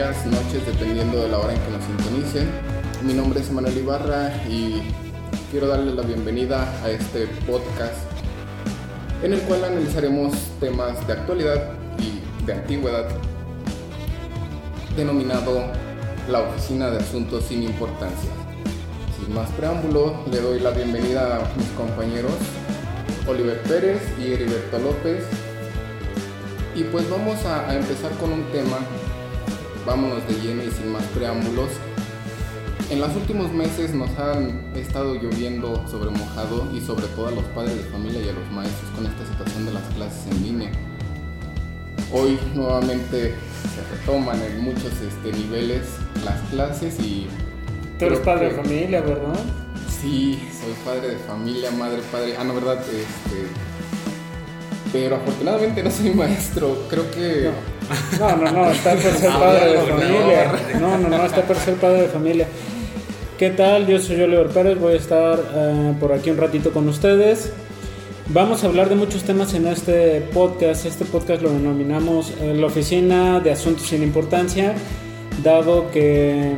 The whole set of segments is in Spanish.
noches, dependiendo de la hora en que nos sintonicen. Mi nombre es Manuel Ibarra y quiero darles la bienvenida a este podcast en el cual analizaremos temas de actualidad y de antigüedad denominado la Oficina de Asuntos sin Importancia. Sin más preámbulo, le doy la bienvenida a mis compañeros Oliver Pérez y Heriberto López. Y pues vamos a empezar con un tema, vámonos de lleno y sin más preámbulos. En los últimos meses nos han estado lloviendo sobre mojado y sobre todo a los padres de familia y a los maestros con esta situación de las clases en línea. Hoy nuevamente se retoman en muchos este, niveles las clases y... Tú eres padre que- de familia, ¿verdad? Sí, soy padre de familia, madre, padre. Ah, no, verdad, este. Pero afortunadamente no soy maestro. Creo que. No, no, no, está por ser padre de familia. No, no, no, está por ser padre de familia. ¿Qué tal? Yo soy Oliver Pérez, voy a estar eh, por aquí un ratito con ustedes. Vamos a hablar de muchos temas en este podcast. Este podcast lo denominamos eh, la Oficina de Asuntos sin Importancia, dado que,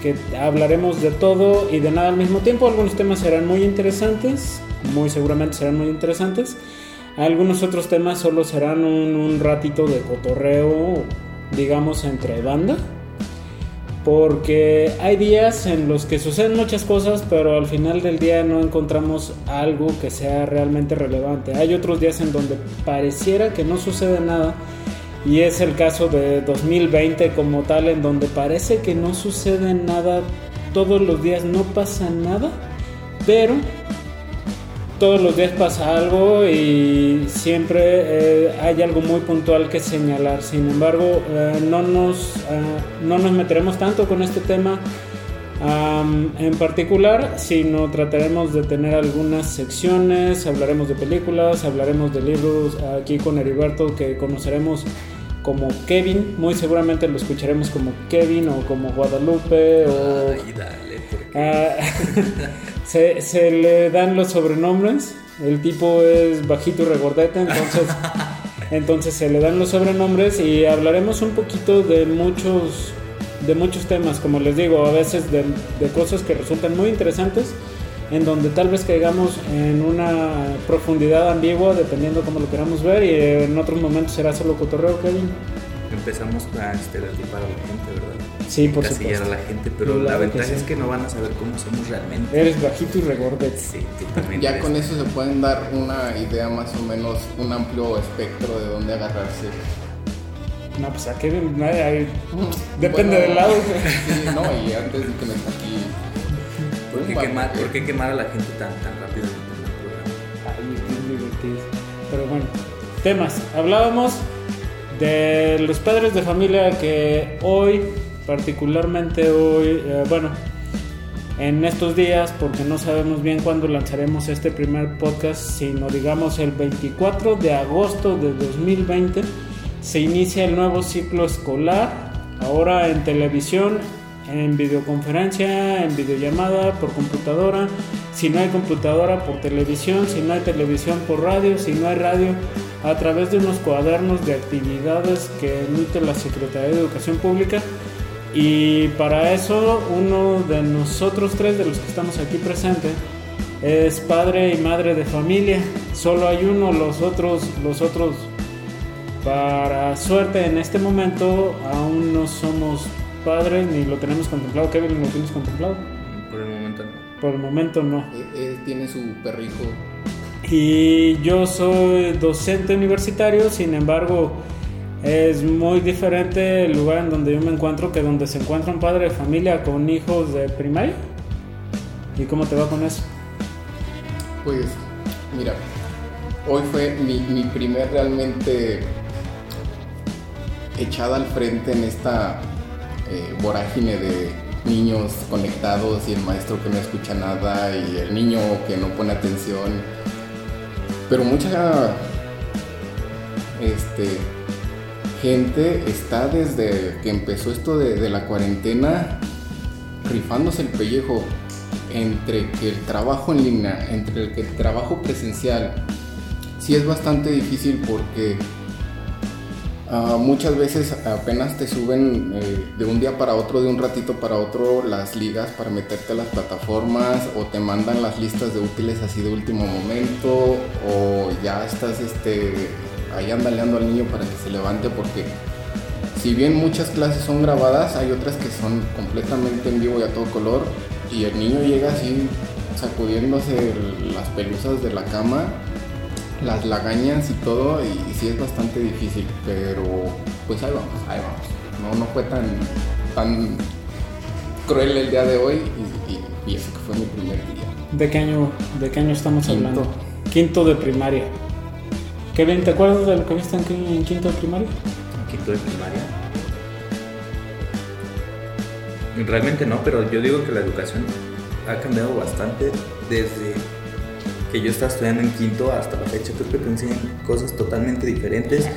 que hablaremos de todo y de nada al mismo tiempo. Algunos temas serán muy interesantes, muy seguramente serán muy interesantes. Algunos otros temas solo serán un, un ratito de cotorreo, digamos, entre banda. Porque hay días en los que suceden muchas cosas, pero al final del día no encontramos algo que sea realmente relevante. Hay otros días en donde pareciera que no sucede nada. Y es el caso de 2020 como tal, en donde parece que no sucede nada. Todos los días no pasa nada. Pero todos los días pasa algo y siempre eh, hay algo muy puntual que señalar. Sin embargo, eh, no, nos, eh, no nos meteremos tanto con este tema en particular, sino trataremos de tener algunas secciones, hablaremos de películas, hablaremos de libros aquí con Heriberto que conoceremos como Kevin, muy seguramente lo escucharemos como Kevin o como Guadalupe o... Ay, dale, porque Ah, se, se le dan los sobrenombres. El tipo es bajito y regordete, entonces, entonces se le dan los sobrenombres y hablaremos un poquito de muchos, de muchos temas, como les digo, a veces de, de cosas que resultan muy interesantes, en donde tal vez caigamos en una profundidad ambigua, dependiendo cómo lo queramos ver, y en otros momentos será solo cotorreo, Kevin. Empezamos a estereotipar a la gente, ¿verdad? Sí, por supuesto. a la gente, pero Claro la que ventaja sí. es que no van a saber cómo somos realmente. Eres bajito y regordete. Sí, también. Ya eres. con eso se pueden dar una idea más o menos, un amplio espectro de dónde agarrarse. No, pues a Kevin, ay, ay, Depende Bueno, del lado. Sí, no, y antes de que me está aquí. ¿Por qué, quemar, por qué quemar a la gente tan, tan rápido en el programa? Ay, qué divertido. Pero bueno, temas. Hablábamos de los padres de familia que hoy, particularmente hoy, eh, bueno, en estos días, porque no sabemos bien cuándo lanzaremos este primer podcast, sino digamos el 24 de agosto de 2020, se inicia el nuevo ciclo escolar, ahora en televisión, en videoconferencia, en videollamada, por computadora, si no hay computadora, por televisión, si no hay televisión, por radio, si no hay radio, a través de unos cuadernos de actividades que emite la Secretaría de Educación Pública. Y para eso, uno de nosotros tres, de los que estamos aquí presentes, es padre y madre de familia. Solo hay uno, los otros, los otros, para suerte en este momento, aún no somos padres ni lo tenemos contemplado. Kevin, ¿lo tienes contemplado? Por el momento no. Por el momento no. Eh, eh, tiene su perrijo. Y yo soy docente universitario, sin embargo, es muy diferente el lugar en donde yo me encuentro que donde se encuentra un padre de familia con hijos de primaria. ¿Y cómo te va con eso? Pues, mira, hoy fue mi, primer realmente echada al frente en esta eh, vorágine de niños conectados y el maestro que no escucha nada y el niño que no pone atención. Pero mucha este, gente está desde que empezó esto de, de la cuarentena rifándose el pellejo entre que el trabajo en línea, entre el que el trabajo presencial, sí es bastante difícil porque Ah, muchas veces apenas te suben eh, de un día para otro, de un ratito para otro, las ligas para meterte a las plataformas o te mandan las listas de útiles así de último momento o ya estás este, ahí andaleando al niño para que se levante porque si bien muchas clases son grabadas, hay otras que son completamente en vivo y a todo color y el niño llega así sacudiéndose las pelusas de la cama las lagañas y todo, y, sí es bastante difícil, pero pues ahí vamos, ahí vamos. No, no fue tan, tan cruel el día de hoy y, y, eso que fue mi primer día. ¿De qué año, de qué año estamos hablando? Quinto de primaria. Kevin, ¿te acuerdas de lo que viste en, quinto de primaria? quinto de primaria? Realmente no, pero yo digo que la educación ha cambiado bastante desde que yo estaba estudiando en quinto hasta la fecha. Creo que te cosas totalmente diferentes,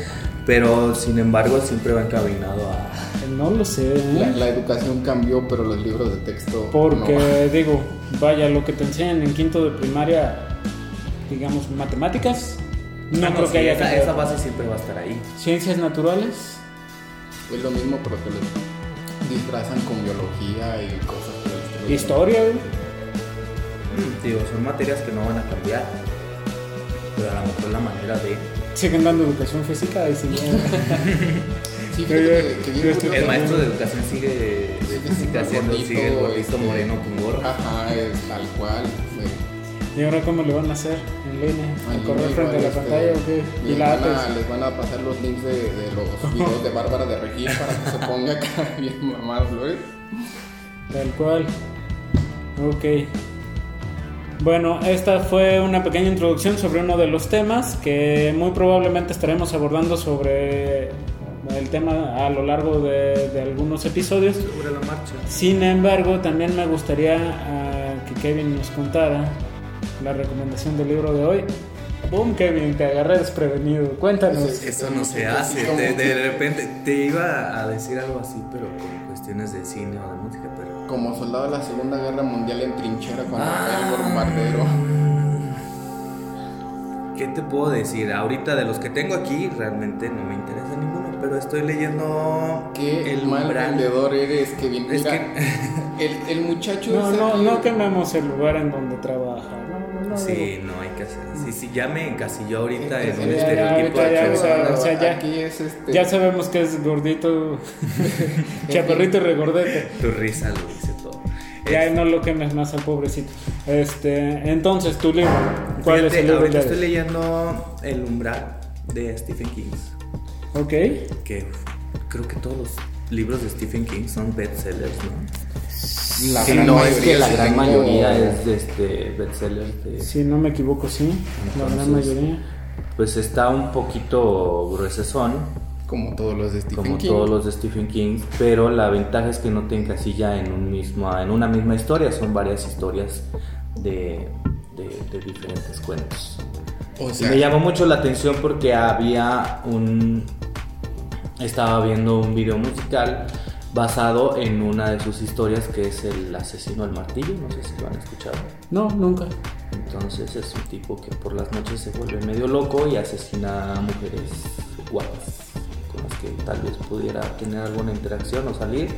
pero sin embargo siempre va encaminado a... No lo sé. ¿eh? La, educación cambió, pero los libros de texto... Porque digo, vaya, lo que te enseñan en quinto de primaria, digamos, matemáticas, no, ah, creo que haya... Esa, esa, base siempre va a estar ahí. Ciencias naturales. Es lo mismo, pero que lo disfrazan con biología y cosas Historia, Digo, son materias que no van a cambiar, pero a lo mejor la manera de... Siguen dando educación física y siguen... sí, que, el maestro de educación sigue de física haciendo, sigue el gordito este, moreno con gorro. Ajá, es tal cual. ¿Y ahora cómo le van a hacer en línea? ¿A correr frente a la este, pantalla o qué? Les, van a, les van a pasar los links de, de los videos de Bárbara de Regil para que se ponga acá bien mamado. Tal cual. Ok. Bueno, esta fue una pequeña introducción sobre uno de los temas que muy probablemente estaremos abordando sobre el tema a lo largo de, algunos episodios. Sobre la marcha. Sin embargo, también me gustaría ah, que Kevin nos contara la recomendación del libro de hoy. Boom, Kevin, te agarré desprevenido. Cuéntanos. Eso no se hace. De, de repente te iba a decir algo así, pero con cuestiones de cine o de música, pero como soldado de la Segunda Guerra Mundial en trinchera cuando ah. el bombardero. ¿Qué te puedo decir? Ahorita de los que tengo aquí realmente no me interesa ninguno, pero estoy leyendo que el mal vendedor eres, que bien. Es que... el, el, muchacho No, no, no quememos el lugar en donde trabaja. No, no, sí, no hay. Sí, sí, ya me encasilló ahorita en un estereotipo de o sea, ya, aquí es este... ya sabemos que es gordito, chaparrito y regordete. Tu risa lo dice todo. Ya no lo quemes más al pobrecito. Este, entonces, tu libro. ¿Cuál es el libro? Ahorita estoy leyendo El umbral de Stephen King. Ok. Que creo que todos los libros de Stephen King son bestsellers, ¿no? La no es que la gran mayoría es de este bestsellers de... Si no me equivoco, sí. la gran mayoría. Pues está un poquito gruesezón como todos los de Stephen como todos los de Stephen King, pero la ventaja es que no te encasilla en, un mismo, en una misma historia, son varias historias de, de, diferentes cuentos. me llamó mucho la atención porque había un... Estaba viendo un video musical basado en una de sus historias que es El asesino al martillo, no sé si lo han escuchado. No, nunca. Entonces es un tipo que por las noches se vuelve medio loco y asesina a mujeres guapas que tal vez pudiera tener alguna interacción o salir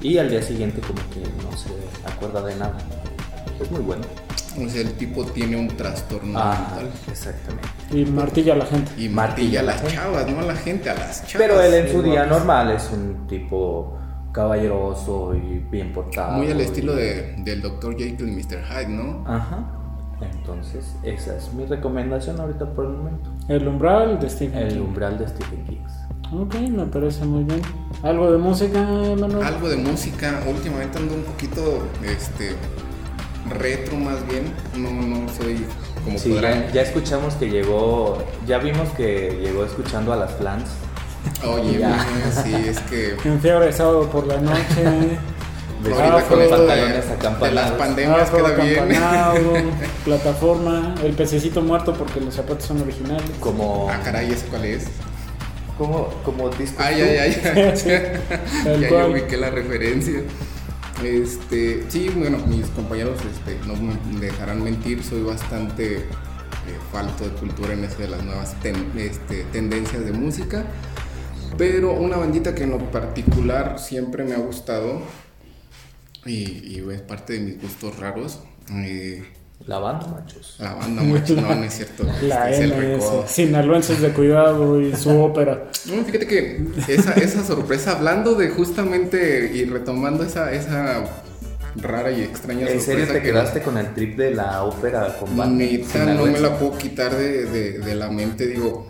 y al día siguiente como que no se acuerda de nada. Es muy bueno. O sea, el tipo tiene un trastorno mental. Exactamente. Y martilla a la gente. Y martilla a las chavas, no a la gente, a las chavas. Pero él en su día normal es un tipo caballeroso y bien portado. Muy al estilo de, del Dr. Jekyll y Mr. Hyde, ¿no? Ajá. Entonces, esa es mi recomendación ahorita por el momento. El umbral de Stephen King. El umbral de Stephen King. Ok, me parece muy bien. ¿Algo de música, Manuel? Algo de música. Últimamente ando un poquito este retro más bien. No, no soy como sí, ya, escuchamos que llegó, ya vimos que llegó escuchando a las plants. Oye, sí, es que. Un fiebre sábado por la noche. Ahorita con esto de, de, las pandemias queda bien. plataforma, el pececito muerto porque los zapatos son originales. Como... Ah, caray, ¿ese cuál es? como, como disco. Ay, ay, ay, ya, ya yo ubiqué la referencia. Este, sí, bueno, mis compañeros este, no me dejarán mentir, soy bastante eh, falto de cultura en eso de las nuevas este, tendencias de música. Pero una bandita que en lo particular siempre me ha gustado y, y es parte de mis gustos raros. Eh, la banda, machos. La banda, machos, no, no es cierto. La es MS, Sinaloenses de Cuidado y su ópera. No, fíjate que esa, esa sorpresa, hablando de justamente y retomando esa, esa rara y extraña ¿En serio te quedaste con el trip de la ópera con banda? no me la puedo quitar de, de, de la mente, digo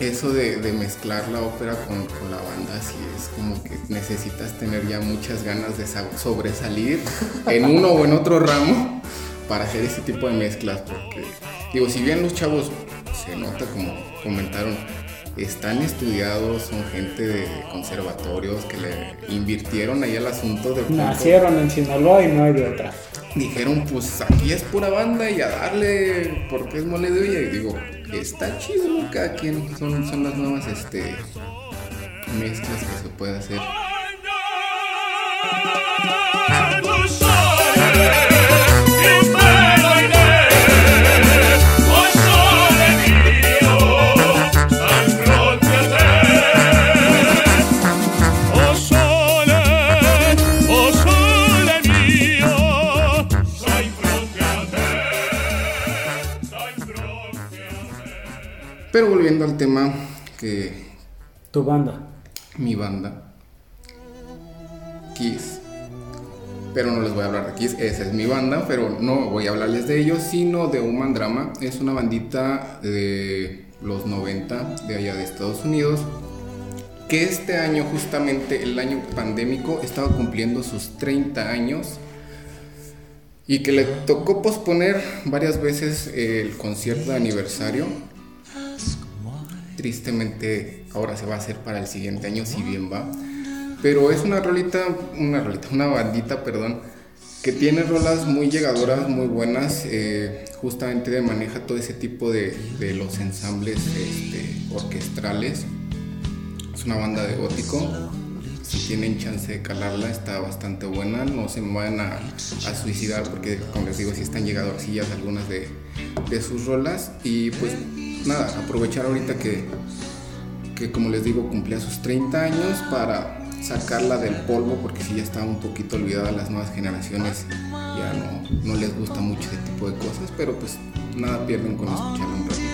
eso de, mezclar la ópera con, la banda, sí es como que necesitas tener ya muchas ganas de sobresalir en uno o en otro ramo para hacer ese tipo de mezclas. Porque, digo, si bien los chavos se nota como comentaron, están estudiados, son gente de conservatorios que le invirtieron ahí al asunto de... Nacieron en Sinaloa y no hay de otra. Dijeron, pues aquí es pura banda y a darle porque es mole de olla. Y digo, está chido, ¿no? Cada quien son, son las nuevas este, mezclas que se puede hacer. Pero volviendo al tema que... Tu banda. Mi banda. Kiss. Pero no les voy a hablar de Kiss, esa es mi banda, pero no voy a hablarles de ellos, sino de Human Drama. Es una bandita de los 90 de allá de Estados Unidos, que este año, justamente el año pandémico, estaba cumpliendo sus 30 años y que le tocó posponer varias veces el concierto de aniversario Tristemente ahora se va a hacer para el siguiente año, si bien va. Pero es una rolita, una rolita, una bandita, perdón, que tiene rolas muy llegadoras, muy buenas. Eh, justamente maneja todo ese tipo de, de los ensambles este, orquestrales. Es una banda de gótico. Si tienen chance de calarla, está bastante buena. No se van a, a suicidar porque, como les digo, si están llegadorcillas algunas de, de sus rolas. Y pues nada, aprovechar ahorita que, que como les digo, cumplía sus 30 años para sacarla del polvo porque si ya está un poquito olvidada las nuevas generaciones ya no, no les gusta mucho ese tipo de cosas, pero pues nada pierden con escucharla un ratito.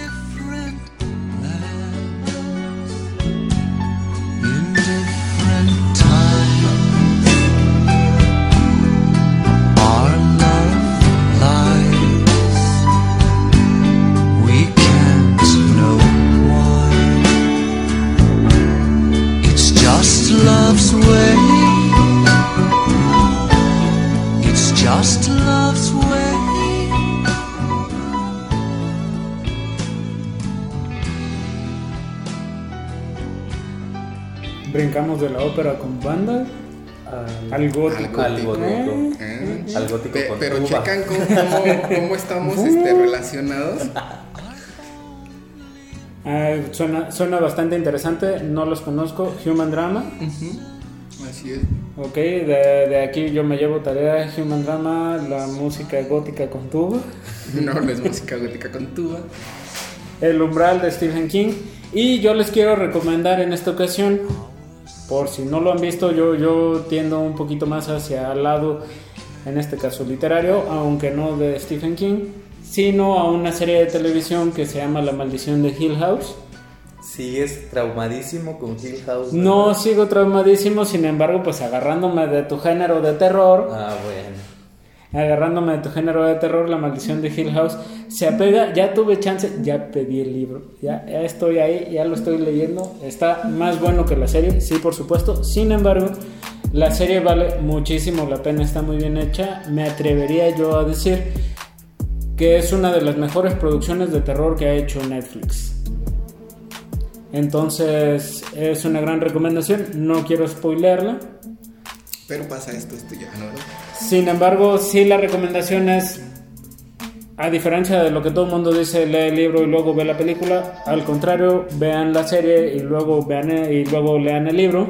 De la ópera con banda al, gótico. Al gótico. ¿Eh? Al gótico pero checan cómo, estamos este, relacionados. Suena, suena bastante interesante, no los conozco. Human Drama. Así es. Ok, de, de, aquí yo me llevo tarea Human Drama, la música gótica con tuba. No, no es música gótica con tuba. El umbral de Stephen King. Y yo les quiero recomendar en esta ocasión por si no lo han visto, yo, yo tiendo un poquito más hacia el lado, en este caso literario, aunque no de Stephen King, sino a una serie de televisión que se llama La maldición de Hill House. ¿Sigues traumadísimo con Hill House? No sigo traumadísimo, sin embargo, pues agarrándome de tu género de terror. Ah, bueno agarrándome de tu género de terror, La maldición de Hill House, se apega, ya tuve chance, ya pedí el libro, ya, estoy ahí, ya lo estoy leyendo, está más bueno que la serie, sí, por supuesto, sin embargo, la serie vale muchísimo la pena, está muy bien hecha, me atrevería yo a decir que es una de las mejores producciones de terror que ha hecho Netflix. Entonces es una gran recomendación, no quiero spoilerla. Pero pasa esto, esto ya, ¿no? Sin embargo, sí la recomendación es, a diferencia de lo que todo el mundo dice, lee el libro y luego ve la película, al contrario, vean la serie y luego, vean, y luego lean el libro,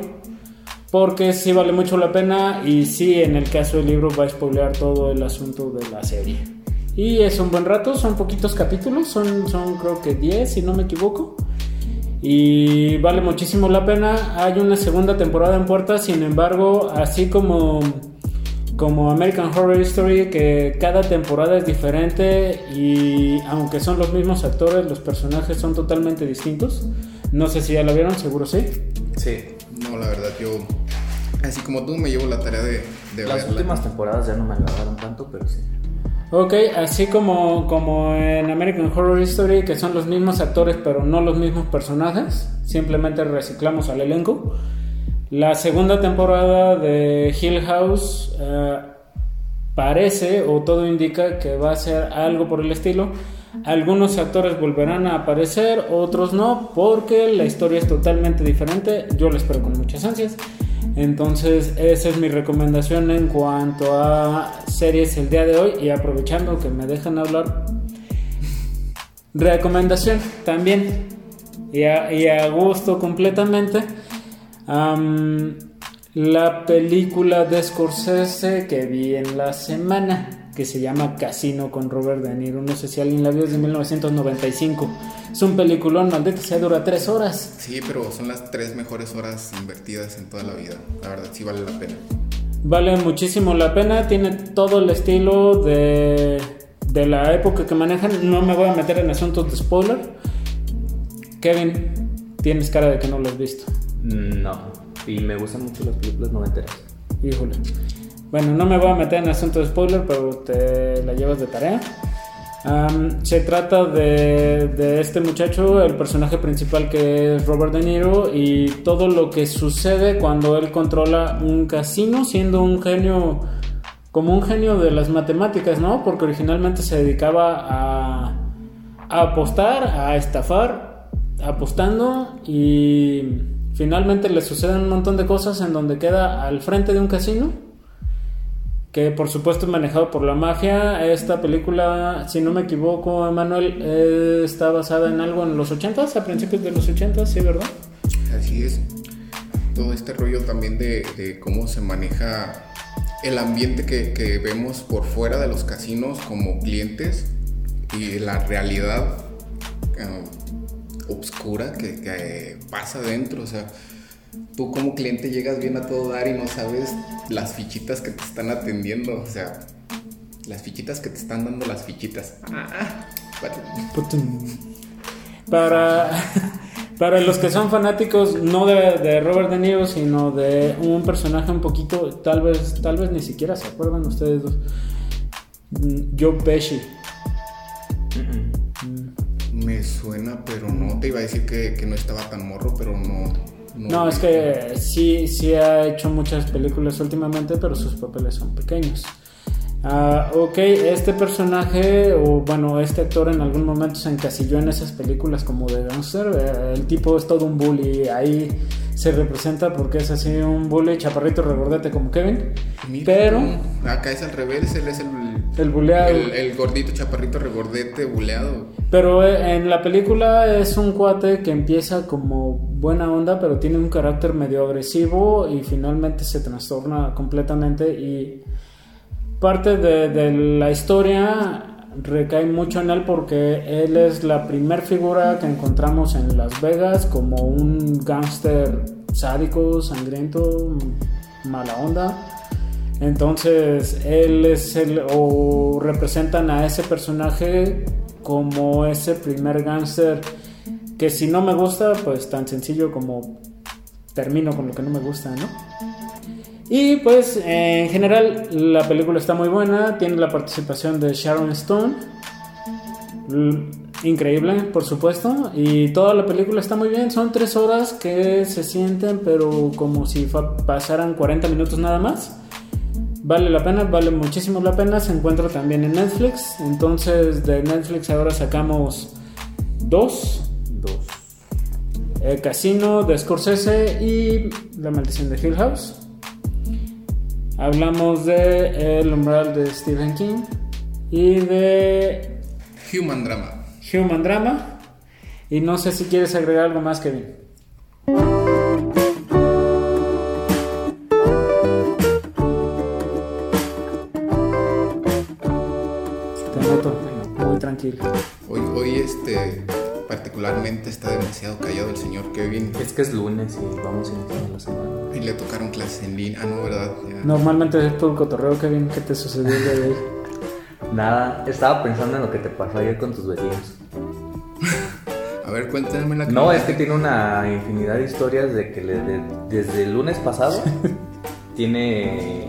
porque sí vale mucho la pena y sí en el caso del libro va a spoilear todo el asunto de la serie. Y es un buen rato, son poquitos capítulos, son, son creo que 10 si no me equivoco. Y vale muchísimo la pena. Hay una segunda temporada en puerta, sin embargo, así como como American Horror Story, que cada temporada es diferente y aunque son los mismos actores, los personajes son totalmente distintos. No sé si ya la vieron, seguro sí. Sí. No, la verdad, yo, así como tú, me llevo la tarea de, de Las últimas temporadas ya no me agradaron tanto, pero sí. Ok, así como, como en American Horror Story, que son los mismos actores pero no los mismos personajes, simplemente reciclamos al elenco. La segunda temporada de Hill House eh, parece o todo indica que va a ser algo por el estilo. Algunos actores volverán a aparecer, otros no, porque la historia es totalmente diferente. Yo la espero con muchas ansias. Entonces, esa es mi recomendación en cuanto a series el día de hoy. Y aprovechando que me dejan hablar, recomendación también, y a, gusto completamente. la película de Scorsese que vi en la semana que se llama Casino con Robert De Niro. No sé si alguien la vio, es de 1995. Es un peliculón, maldita sea, dura tres horas. Sí, pero son las tres mejores horas invertidas en toda la vida. La verdad, sí vale la pena. Vale muchísimo la pena, tiene todo el estilo de, de la época que manejan. No me voy a meter en asuntos de spoiler. Kevin, tienes cara de que no lo has visto. No, y me gustan mucho las películas noventeras. Híjole. Bueno, no me voy a meter en asunto de spoiler, pero te la llevas de tarea. se trata de, este muchacho, el personaje principal que es Robert De Niro, y todo lo que sucede cuando él controla un casino, siendo un genio, como un genio de las matemáticas, ¿no? Porque originalmente se dedicaba a, a apostar, a estafar, apostando, y finalmente le suceden un montón de cosas en donde queda al frente de un casino que por supuesto es manejado por la magia. Esta película, si no me equivoco, Emanuel, eh, está basada en algo en los 80s, a principios de los 80s, ¿sí, verdad? Así es. Todo este rollo también de, cómo se maneja el ambiente que, vemos por fuera de los casinos como clientes y la realidad uh, obscura que, que pasa dentro. O sea, tú como cliente llegas bien a todo dar y no sabes las fichitas que te están atendiendo, o sea, las fichitas que te están dando las fichitas. Ah, para, para los que son fanáticos no de, Robert De Niro, sino de un personaje un poquito, tal vez, tal vez ni siquiera se acuerdan ustedes dos. Mm, Joe Pesci. Me suena, pero no. Te iba a decir que, que no estaba tan morro, pero no. No, es que sí, sí ha hecho muchas películas últimamente, pero sus papeles son pequeños. Uh, ok, este personaje, o bueno, este actor en algún momento se encasilló en esas películas como de gangster. Eh, el tipo es todo un bully, ahí se representa porque es así un bully chaparrito regordete como Kevin. pero acá es al revés, él es el, el buleado. El, gordito chaparrito regordete buleado. Pero eh, en la película es un cuate que empieza como buena onda, pero tiene un carácter medio agresivo y finalmente se trastorna completamente y parte de, la historia recae mucho en él porque él es la primer figura que encontramos en Las Vegas como un gángster sádico, sangriento, mala onda. Entonces él es el o representan a ese personaje como ese primer gángster que si no me gusta, pues tan sencillo como termino con lo que no me gusta, ¿no? Y pues en general la película está muy buena, tiene la participación de Sharon Stone, increíble por supuesto, y toda la película está muy bien, son tres horas que se sienten pero como si pasaran 40 minutos nada más. Vale la pena, vale muchísimo la pena, se encuentra también en Netflix, entonces de Netflix ahora sacamos dos. Dos. El Casino de Scorsese y La Maldición de Hill House. Hablamos de El umbral de Stephen King y de Human Drama. Human Drama. Y no sé si quieres agregar algo más, Kevin. Tranquilo. Hoy, hoy este particularmente está demasiado callado el señor Kevin. Es que es lunes y vamos iniciando la semana. Y le tocaron clases en línea, ah, no, ¿verdad? Normalmente es todo el cotorreo, Kevin. ¿Qué te sucedió el día de hoy? Nada, estaba pensando en lo que te pasó ayer con tus vecinos. A ver, cuéntame la No, es que tiene una infinidad de historias de que le- de- desde el lunes pasado tiene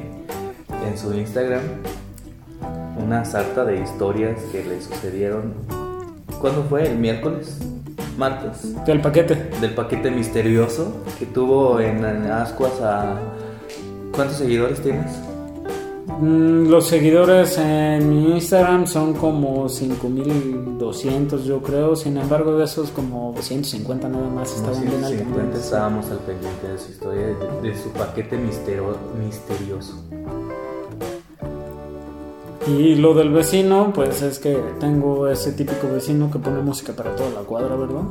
en su Instagram una sarta de historias que le sucedieron. ¿Cuándo fue? ¿El miércoles? ¿Martes? Del paquete. Del paquete misterioso que tuvo en, en Ascuas a. ¿Cuántos seguidores tienes? Mm, Los seguidores en mi Instagram son como 5200, yo creo. Sin embargo, de esos, como 150 nada más estaban bien al 150 pendiente. estábamos al pendiente de su historia, de, de su paquete mistero- misterioso. Y lo del vecino, pues es que tengo ese típico vecino que pone música para toda la cuadra, ¿verdad?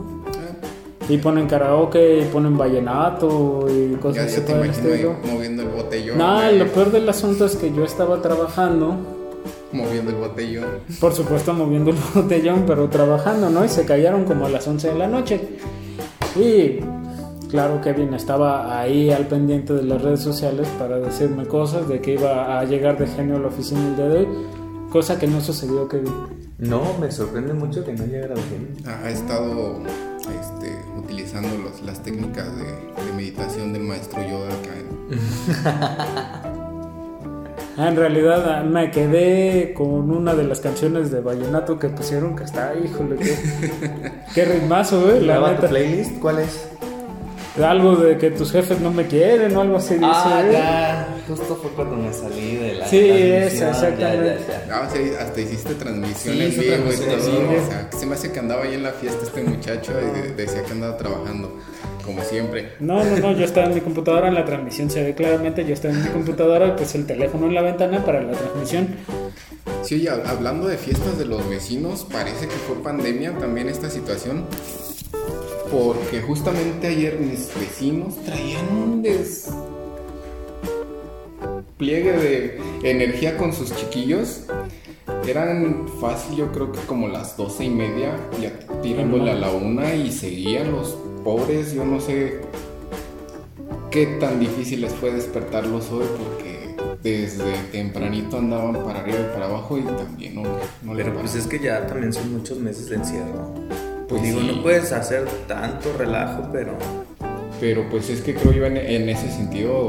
Y ponen karaoke, y ponen vallenato y cosas así ya te imagino moviendo el botellón. Güey. lo peor del asunto es que yo estaba trabajando, Moviendo el botellón. por supuesto moviendo el botellón, pero trabajando, ¿no? Y se callaron como a las 11 de la noche. Y claro, Kevin estaba ahí al pendiente de las redes sociales para decirme cosas de que iba a llegar de genio a la oficina el día de hoy, cosa que no sucedió, Kevin. No, me sorprende mucho que no llegara bien. Ha, ha estado este, utilizando los- las técnicas de, de meditación del maestro Yoda acá en- Ah, En realidad ah, me quedé con una de las canciones de Vallenato que pusieron que está, híjole, qué, qué ritmazo, eh, la ¿Graba tu neta. playlist? ¿Cuál es? Algo de que tus jefes no me quieren o algo así dice. Ah, eh. ya. Justo fue cuando me salí de la. Sí, esa, exactamente. Ya, ya, ya. Ah, sea, hasta hiciste transmisión Sí, en vivo y todo. vivo. O sea, se me hace que andaba ahí en la fiesta este muchacho y de- decía que andaba trabajando, como siempre. No, no, no, yo estaba en mi computadora, en la transmisión se ve claramente, yo estaba en mi computadora, pues el teléfono en la ventana para la transmisión. Sí, oye, hab- hablando de fiestas de los vecinos, parece que fue pandemia también esta situación. Porque justamente ayer mis vecinos traían un despliegue de energía con sus chiquillos. Eran fácil, yo creo que como las doce y media, ya tirándole a la una y seguían los pobres. Yo no sé qué tan difícil les fue despertarlos hoy porque desde tempranito andaban para arriba y para abajo y también no, no les Pero pues es que ya también son muchos meses de encierro. Pues Digo, sí. no puedes hacer tanto relajo, pero. Pero pues es que creo yo en, en ese sentido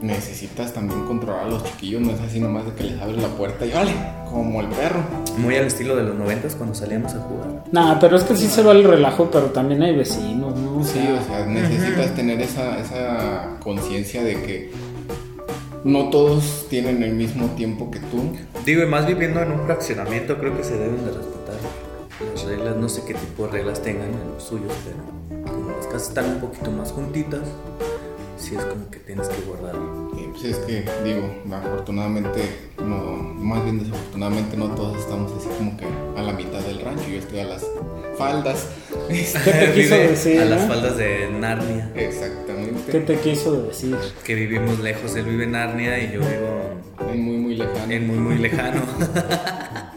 necesitas también controlar a los chiquillos, no es así nomás de que les abres la puerta y vale, como el perro. Muy al estilo de los noventas cuando salíamos a jugar. Nah, pero es que sí se va el relajo, pero también hay vecinos, ¿no? O Sí, o sea, necesitas tener esa, esa conciencia de que no todos tienen el mismo tiempo que tú. Digo, y más viviendo en un fraccionamiento, creo que se deben de respetar reglas. No sé qué tipo de reglas tengan en los suyos, pero como las casas están un poquito más juntitas, sí es como que tienes que guardar. Pues es que, digo, afortunadamente, no, más bien desafortunadamente no todos estamos así como que a la mitad del rancho, yo estoy a las faldas. ¿Qué te quiso decir? A las faldas de Narnia. Exactamente. ¿Qué te quiso decir? Que vivimos lejos. Él vive en Narnia y yo vivo En muy, muy lejano. en muy, muy lejano.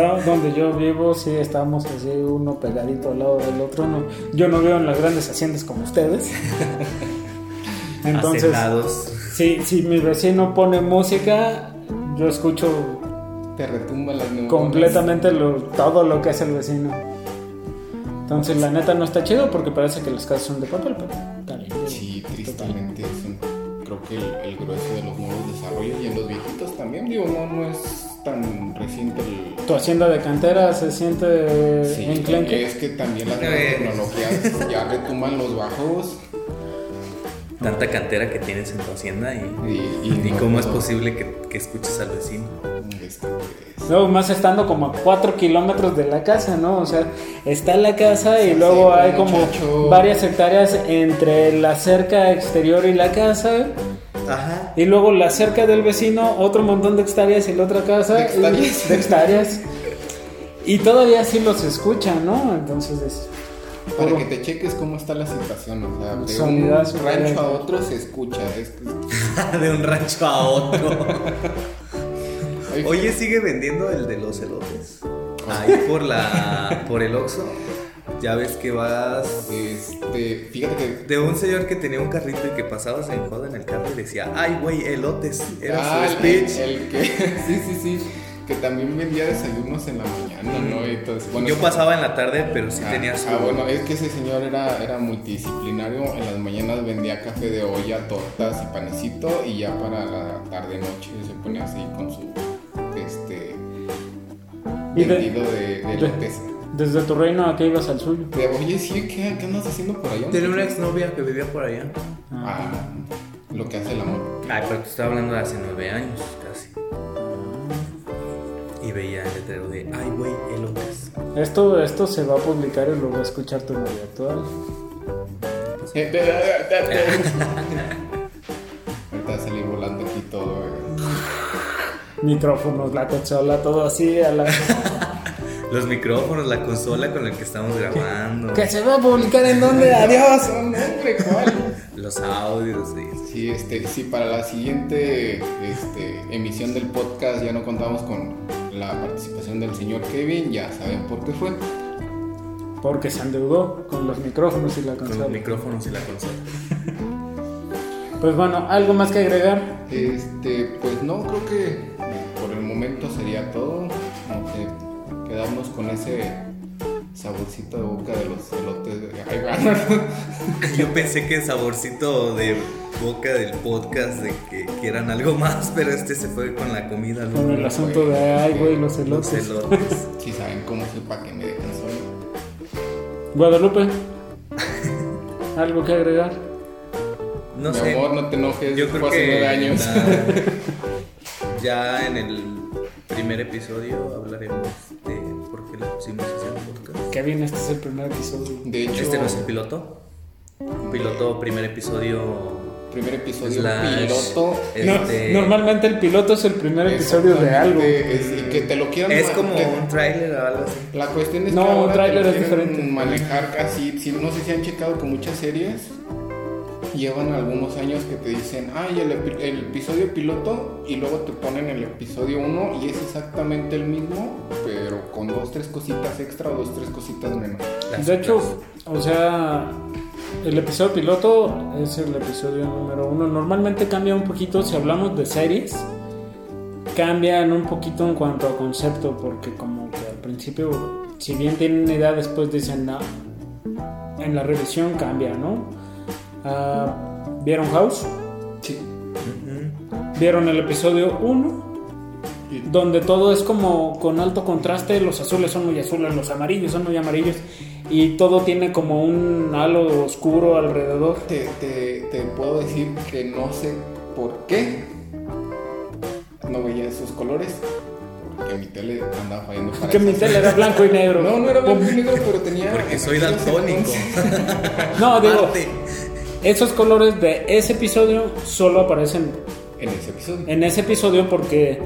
Da- Donde yo vivo, sí estamos así, uno pegadito al lado del otro. No, yo no vivo en las grandes haciendas como ustedes. Entonces, si, si mi vecino pone música, yo escucho Te retumba las neuronas. completamente lo- todo lo que hace el vecino. Entonces, la neta no está chido porque parece que las casas son de papel, pero está bien. Sí, tristemente es un- creo que el, el grueso de los nuevos desarrollos y en los viejitos también, digo, no, no es tan reciente el... Tu hacienda de cantera se siente Sí, enclenque. es que también las tecnologías ya retumban los bajos Tanta cantera que tienes en tu hacienda y, y, y no cómo es todo, posible que, que escuches al vecino. este, pues, más estando como a 4 kilómetros de la casa, ¿no? O sea, está la casa y Sí, luego sí, hay como varias hectáreas entre la cerca exterior y la casa. Ajá. Y luego la cerca del vecino, otro montón de hectáreas y la otra casa. De y- hectáreas. de hectáreas. Y todavía sí los escuchan, ¿no? Entonces es... para que te cheques cómo está la situación, o sea, de un rancho a otro se escucha. es De un rancho a otro. Oye, ¿sigue vendiendo el de los elotes? ahí por la por el Oxxo, ya ves que vas Este, fíjate que. de un señor que tenía un carrito y que pasabas en joda en el carro y decía, ay güey, elotes. Era Ah, su el, speech. el que. Sí, sí, sí. Que también vendía desayunos en la mañana, ¿no? Entonces, bueno, Yo pasaba en la tarde, pero sí Ah, tenía su. ah, bueno, es que ese señor era, era multidisciplinario. En las mañanas vendía café de olla, tortas y panecito. Y ya para la tarde-noche se ponía así con su. Este. Vendido de, de de- elotes. Desde tu reino a qué ibas al suyo. De, Oye, sí, ¿qué, qué andas haciendo por allá? Tenía una exnovia que vivía por allá. Ah, lo que hace el amor. Ay, pero te estaba hablando de hace nueve años casi. Y veía el letrero de, ay güey, elotes. Esto, esto se va a publicar y lo va a escuchar tu novia actual. Eh, Ahorita va a salir volando aquí todo. eh. Micrófonos, la consola, todo así a la... Los micrófonos, la consola con la que estamos grabando. ¿Que se va a publicar en dónde? ¡Adiós! Hombre, ¿cuál? Los audios. sí. Sí, este, sí, para la siguiente este, emisión del podcast ya no contamos con la participación del señor Kevin, ya saben por qué fue. Porque se endeudó con los micrófonos y la Con los consola. micrófonos y la consola. Pues bueno, ¿algo más que agregar? Este, pues no, creo que por el momento sería todo. Quedarnos con ese saborcito de boca de los elotes de Ay, bueno. Yo pensé que el saborcito de boca del podcast de que quieran algo más, pero este se fue con la comida. ¿no? Con el asunto de, ay, güey, los Los elotes. Si saben cómo soy para que me dejen solo. Guadalupe, ¿algo que agregar? No Mi sé. amor, no te enojes. Yo creo que nueve años. la- ya en el primer episodio hablaremos de por qué le pusimos ese podcast. Kevin, este es el primer episodio. De hecho, Este no es el piloto. Piloto, primer episodio. primer episodio slash, piloto. No, este, normalmente el piloto es el primer episodio de algo. Es- y que te lo quieran Es como que- un tráiler o algo así. La cuestión es No, que un tráiler es diferente. manejar casi, si, no sé si han checado que muchas series llevan algunos años que te dicen, ay, el, epi- el episodio piloto y luego te ponen el episodio 1 y es exactamente el mismo, pero con dos, tres cositas extra o dos, tres cositas menos. Las De hecho, o sea, el episodio piloto es el episodio número uno. Normalmente cambia un poquito si hablamos de series. Cambian un poquito en cuanto a concepto, porque como que al principio, si bien tienen una idea, después dicen, no, en la revisión cambia, ¿no? Ah, ¿Vieron House? Sí. ¿Vieron el episodio 1? donde todo es como con alto contraste, los azules son muy azules, los amarillos son muy amarillos y todo tiene como un halo oscuro alrededor. Te, te- te puedo decir que no sé por qué no veía esos colores, porque mi tele andaba fallando para Que mi tele era blanco y negro. No, no era blanco y negro, pero tenía. Porque soy daltónico. No, digo, esos colores de ese episodio solo aparecen En ese episodio. en ese episodio porque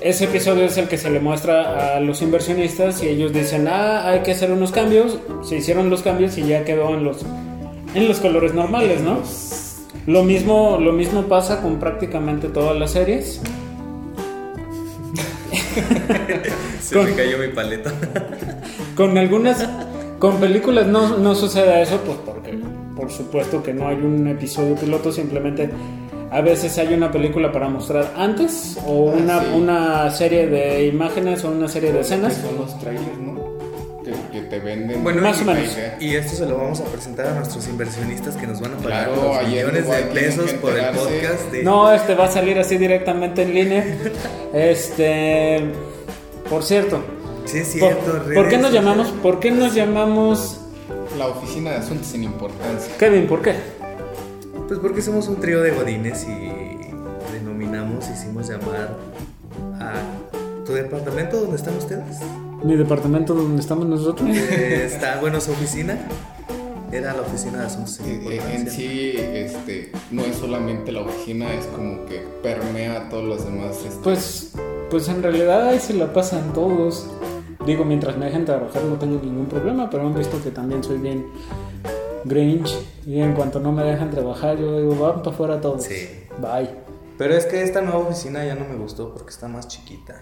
ese episodio es el que se le muestra a los inversionistas y ellos dicen, ah, hay que hacer unos cambios, se hicieron los cambios y ya quedó en los, en los colores normales, ¿no? Lo mismo, lo mismo pasa con prácticamente todas las series. se Con- me cayó mi paleta. Con algunas, con películas no, no sucede eso, pues porque por supuesto que no hay un episodio piloto, simplemente a veces hay una película para mostrar antes o Ah, una, sí. una serie de imágenes o una serie de Que escenas. son los trailers, ¿no? Que, que te venden. Bueno, Más o menos. Y esto se lo vamos a presentar a nuestros inversionistas que nos van a pagar Claro, los millones de pesos por el podcast de... No, este va a salir así directamente en línea. Este, por cierto, Sí, es ¿por, cierto. por redes qué nos llamamos? ¿Por qué nos llamamos La oficina de asuntos sin importancia. Kevin? ¿Por qué? Pues porque somos un trío de godines y denominamos, hicimos llamar a tu departamento donde están ustedes. Mi departamento donde estamos nosotros. Eh, está, bueno, su oficina. Era la oficina de asuntos sin Eh, eh, importancia. en sí, este, no es solamente la oficina, es como que permea a todos los demás. este, Pues, pues en realidad ahí se la pasan todos. Digo, mientras me dejen trabajar no tengo ningún problema, pero han visto que también soy bien Grinch. Y en cuanto no me dejan trabajar, yo digo, van para afuera todos. Sí. Bye. Pero es que esta nueva oficina ya no me gustó porque está más chiquita.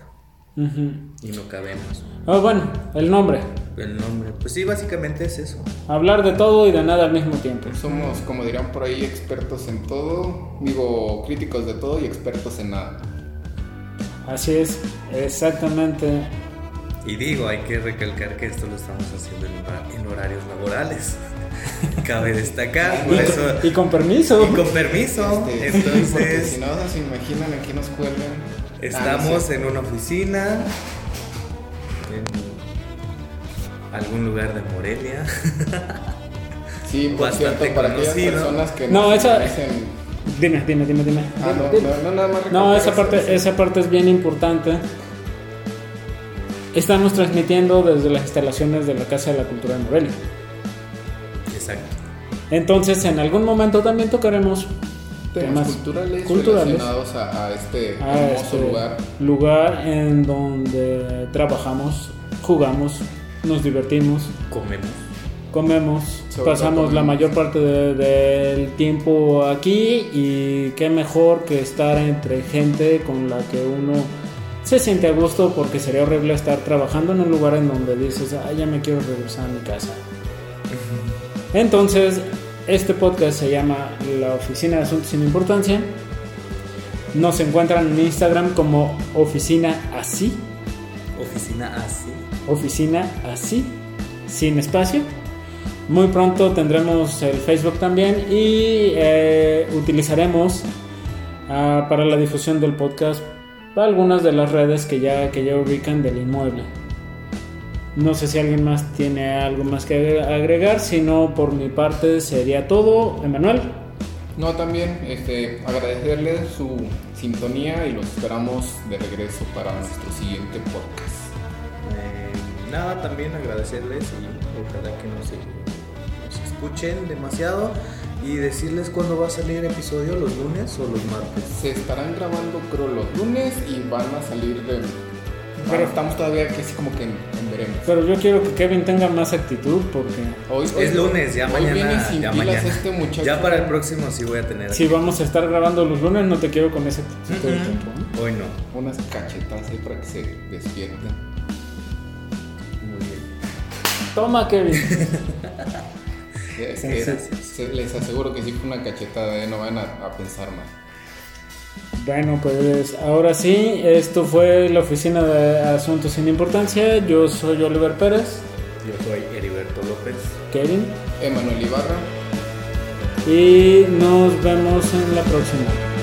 y no cabemos. Ah, bueno, el nombre. El nombre, pues sí, básicamente es eso. Hablar de todo y de nada al mismo tiempo. Somos, como dirían por ahí, expertos en todo, digo, críticos de todo y expertos en nada. Así es, exactamente. Y digo, hay que recalcar que esto lo estamos haciendo en, horarios laborales. Cabe destacar. y, con, permiso. Y con permiso. Este, Entonces. si no se imaginan aquí nos cuelgan. Estamos en una oficina. En algún lugar de Morelia. Sí, por Bastante cierto, para aquellas personas que no, esa... Dime, dime, dime, dime. Ah, no, no, nada más no, esa parte, esa parte es bien importante. Estamos transmitiendo desde las instalaciones de la Casa de la Cultura de Morelia. Exacto. Entonces, en algún momento también tocaremos temas, culturales, culturales, relacionados a, este hermoso este lugar. Lugar en donde trabajamos, jugamos, nos divertimos. Comemos. Comemos, pasamos la mayor parte del tiempo aquí y qué mejor que estar entre gente con la que uno se siente a gusto porque sería horrible estar trabajando en un lugar en donde dices, ah, ya me quiero regresar a mi casa. Entonces, este podcast se llama La Oficina de Asuntos sin Importancia. Nos encuentran en Instagram como Oficina Así. Oficina Así oficina así, sin espacio. Muy pronto tendremos el Facebook también y eh, utilizaremos ah, para la difusión del podcast algunas de las redes que ya, que ya ubican del inmueble. No sé si alguien más tiene algo más que agregar, si no por mi parte sería todo. Emanuel. No, también este, agradecerle su sintonía y los esperamos de regreso para nuestro siguiente podcast nada, también agradecerles y ojalá que nos, escuchen demasiado y decirles cuándo va a salir el episodio, los lunes o los martes. Se estarán grabando creo los lunes y van a salir de... Pero estamos todavía que así como que en, veremos. Pero yo quiero que Kevin tenga más actitud porque... Hoy, es lunes, ya mañana. Ya, mañana. Este muchacho. ya para el próximo sí voy a tener. Si vamos a estar grabando los lunes, no te quiero con ese actitud Hoy no. Unas cachetas ahí para que se despierten. Toma, Kevin. les aseguro que sí fue una cachetada, ¿eh? no van a, pensar mal. Bueno, pues ahora sí, esto fue la oficina de Asuntos sin Importancia. Yo soy Oliver Pérez. Yo soy Heriberto López. Kevin. Emanuel Ibarra. Y nos vemos en la próxima.